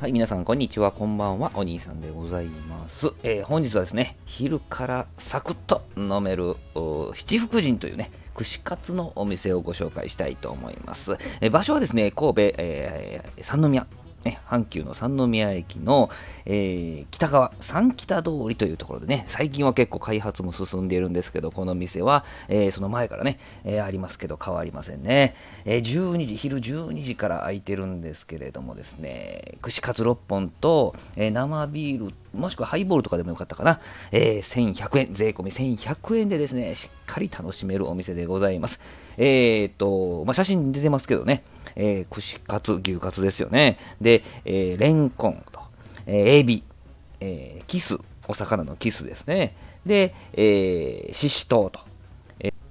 はい、皆さん、こんにちは。こんばんは。お兄さんでございます。えー、本日はですね、昼からサクッと飲める七福神というね、串カツのお店をご紹介したいと思います。えー、場所はですね、神戸、えー、三宮ね、阪急の三宮駅の、えー、北側、三北通りというところでね、最近は結構開発も進んでいるんですけど、この店は、えー、その前からね、えー、ありますけど変わりませんね、え12時、昼12時から空いてるんですけれどもですね、串カツ6本と、え生ビール、もしくはハイボールとかでもよかったかな、え1100円、税込み1100円でですね、しっかり楽しめるお店でございます。えっと、まあ、写真に出てますけどね、えー、串カツ、牛カツですよね。で、えー、レンコンと、えー、エビ、えー、キス、お魚のキスですね。で、えー、ししとうと、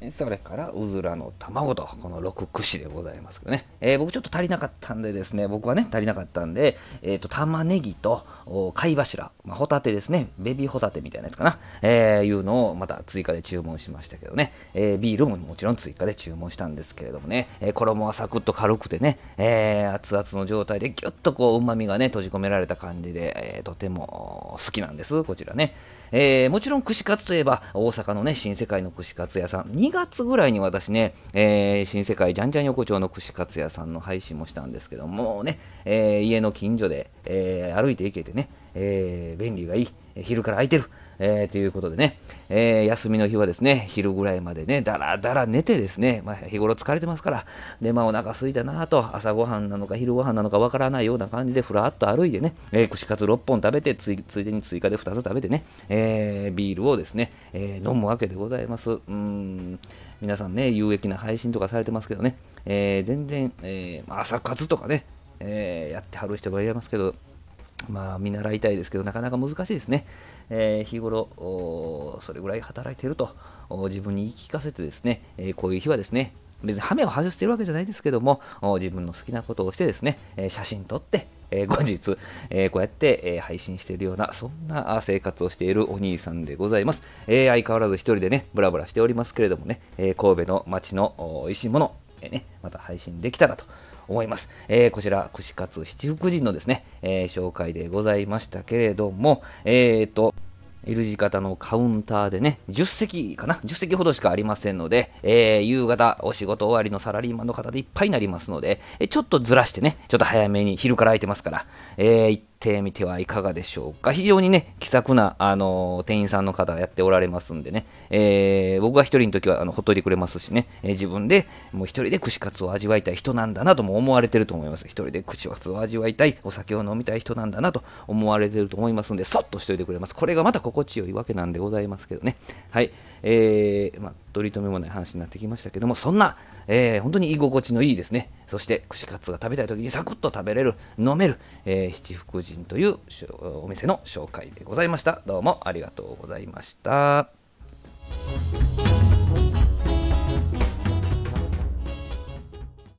それからうずらの卵とこの6串でございますけどね、えー、僕ちょっと足りなかったんでですね僕はね足りなかったんで、えーと、玉ねぎと貝柱、まあ、ホタテですね。ベビーホタテみたいなやつかな、えー、いうのをまた追加で注文しましたけどね、えー、ビールももちろん追加で注文したんですけれどもね、え、衣はサクッと軽くてね、え、熱々の状態でギュッとこう旨味がね閉じ込められた感じで、え、とても好きなんです。こちらね、え、もちろん串カツといえば大阪のね新世界の串カツ屋さん。2月ぐらいに私ね、えー、新世界じゃんじゃん横丁の串カツ屋さんの配信もしたんですけどもね、えー、家の近所で、え歩いて行けてね、え便利がいい昼から空いてるえー、ということでね、えー、休みの日はですね、昼ぐらいまでね、だらだら寝てですね、まあ、日頃疲れてますから、で、まあ、お腹空いたなと、朝ごはんなのか昼ごはんなのかわからないような感じで、ふらっと歩いてね、えー、串カツ6本食べてつい、ついでに追加で2つ食べてね、えー、ビールをですね、えー、飲むわけでございます。うん、皆さんね、有益な配信とかされてますけどね、えー、全然、えー、朝活とかね、えー、やってはる人もいますけど、まあ見習いたいですけどなかなか難しいですね、えー、日頃それぐらい働いていると自分に言い聞かせてですね、え、こういう日はですね別にハメを外してるわけじゃないですけども自分の好きなことをしてですね、え写真撮ってえ後日、えこうやって、え配信しているような、そんな生活をしているお兄さんでございます。え相変わらず一人でね、ブラブラしておりますけれどもね、え神戸の街の美味しいもの、えね、また配信できたらと思います。えー、こちら、串カツ七福神のですね、えー、紹介でございましたけれども、えーと、L 字型のカウンターでね、10席かな ?10 席ほどしかありませんので、えー、夕方お仕事終わりのサラリーマンの方でいっぱいになりますので、えちょっとずらしてね、ちょっと早めに昼から空いてますから、えー、ってみてはいかがでしょうか。非常にね、気さくな、あのー、店員さんの方やっておられますんでね、えー、僕が一人の時はあのほっといてくれますしね、えー、自分でもう一人で串カツを味わいたい人なんだなとも思われてると思います。一人で串カツを味わいたい、お酒を飲みたい人なんだなと思われてると思いますんで、そっとしといてくれます。これがまた心地よいわけなんでございますけどね。はい。えー、まあ、取り留めもない話になってきましたけども、そんな、えー、本当に居心地のいいですね、そして串カツが食べたい時にサクッと食べれる、飲める、えー、七福神というお店の紹介でございました。どうもありがとうございました。